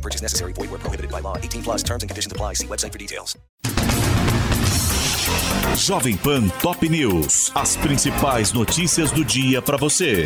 No purchase necessary. Void where prohibited by law. 18 plus terms and conditions apply. See website for details. Jovem Pan Top News. As principais notícias do dia para você.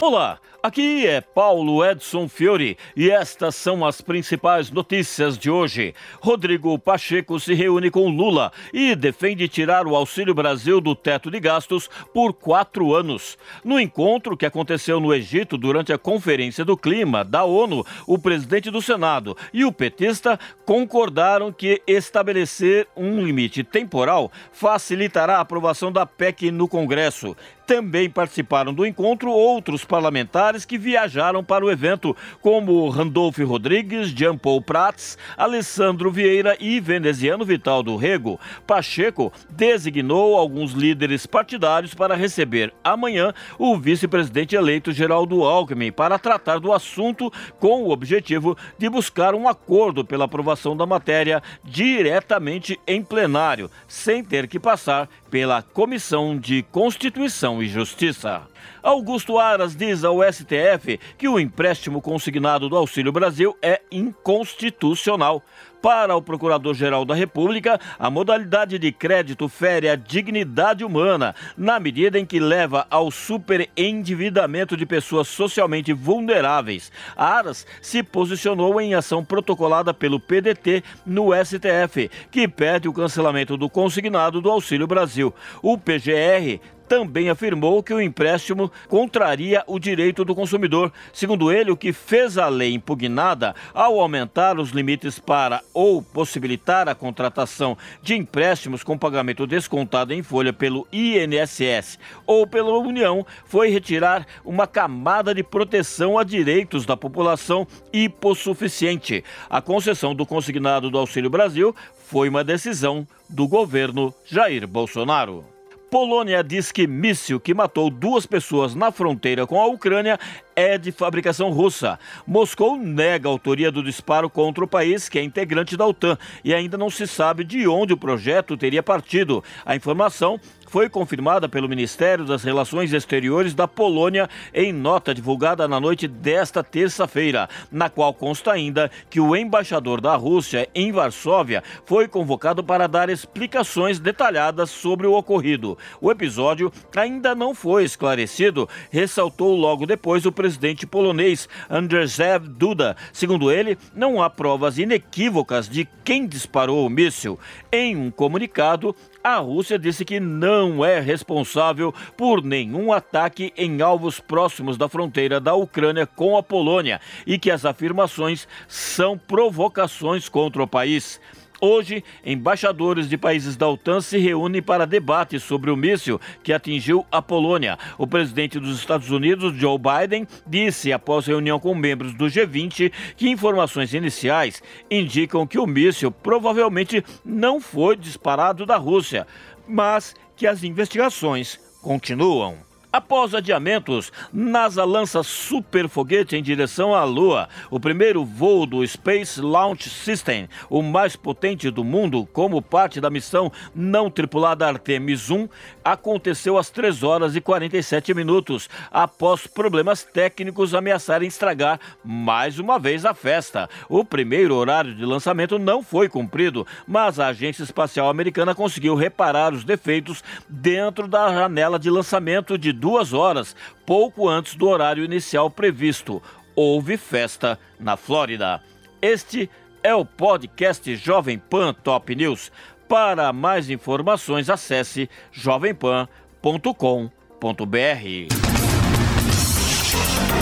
Olá, aqui é Paulo Edson Fiore e estas são as principais notícias de hoje. Rodrigo Pacheco se reúne com Lula e defende tirar o Auxílio Brasil do teto de gastos por quatro anos. No encontro que aconteceu no Egito durante a Conferência do Clima da ONU, o presidente do Senado e o petista concordaram que estabelecer um limite temporal facilitará a aprovação da PEC no Congresso. Também participaram do encontro outros parlamentares que viajaram para o evento, como Randolph Rodrigues, Jean Paul Prats, Alessandro Vieira e veneziano Vital do Rego. Pacheco designou alguns líderes partidários para receber amanhã o vice-presidente eleito Geraldo Alckmin para tratar do assunto com o objetivo de buscar um acordo pela aprovação da matéria diretamente em plenário, sem ter que passar pela Comissão de Constituição e Justiça. Augusto Aras diz ao STF que o empréstimo consignado do Auxílio Brasil é inconstitucional. Para o Procurador-Geral da República, a modalidade de crédito fere a dignidade humana, na medida em que leva ao superendividamento de pessoas socialmente vulneráveis. Aras se posicionou em ação protocolada pelo PDT no STF, que pede o cancelamento do consignado do Auxílio Brasil. O PGR também afirmou que o empréstimo contraria o direito do consumidor. Segundo ele, o que fez a lei impugnada ao aumentar os limites para ou possibilitar a contratação de empréstimos com pagamento descontado em folha pelo INSS ou pela União foi retirar uma camada de proteção a direitos da população hipossuficiente. A concessão do consignado do Auxílio Brasil foi uma decisão do governo Jair Bolsonaro. Polônia diz que míssil que matou duas pessoas na fronteira com a Ucrânia é de fabricação russa. Moscou nega a autoria do disparo contra o país, que é integrante da OTAN, e ainda não se sabe de onde o projeto teria partido. A informação foi confirmada pelo Ministério das Relações Exteriores da Polônia em nota divulgada na noite desta terça-feira, na qual consta ainda que o embaixador da Rússia em Varsóvia foi convocado para dar explicações detalhadas sobre o ocorrido. O episódio ainda não foi esclarecido, ressaltou logo depois o presidente polonês Andrzej Duda. Segundo ele, não há provas inequívocas de quem disparou o míssil. Em um comunicado, a Rússia disse que não é responsável por nenhum ataque em alvos próximos da fronteira da Ucrânia com a Polônia e que as afirmações são provocações contra o país. Hoje, embaixadores de países da OTAN se reúnem para debate sobre o míssil que atingiu a Polônia. O presidente dos Estados Unidos, Joe Biden, disse após reunião com membros do G20 que informações iniciais indicam que o míssil provavelmente não foi disparado da Rússia, mas que as investigações continuam. Após adiamentos, NASA lança super foguete em direção à Lua. O primeiro voo do Space Launch System, o mais potente do mundo, como parte da missão não tripulada Artemis 1, aconteceu às 3 horas e 47 minutos, após problemas técnicos ameaçarem estragar mais uma vez a festa. O primeiro horário de lançamento não foi cumprido, mas a Agência Espacial Americana conseguiu reparar os defeitos dentro da janela de lançamento de duas horas, pouco antes do horário inicial previsto. Houve festa na Flórida. Este é o podcast Jovem Pan Top News. Para mais informações, acesse jovempan.com.br.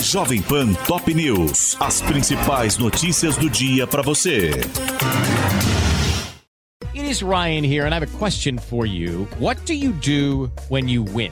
Jovem Pan Top News. As principais notícias do dia para você. It is Ryan here, and I have a question for you. What do you do when you win?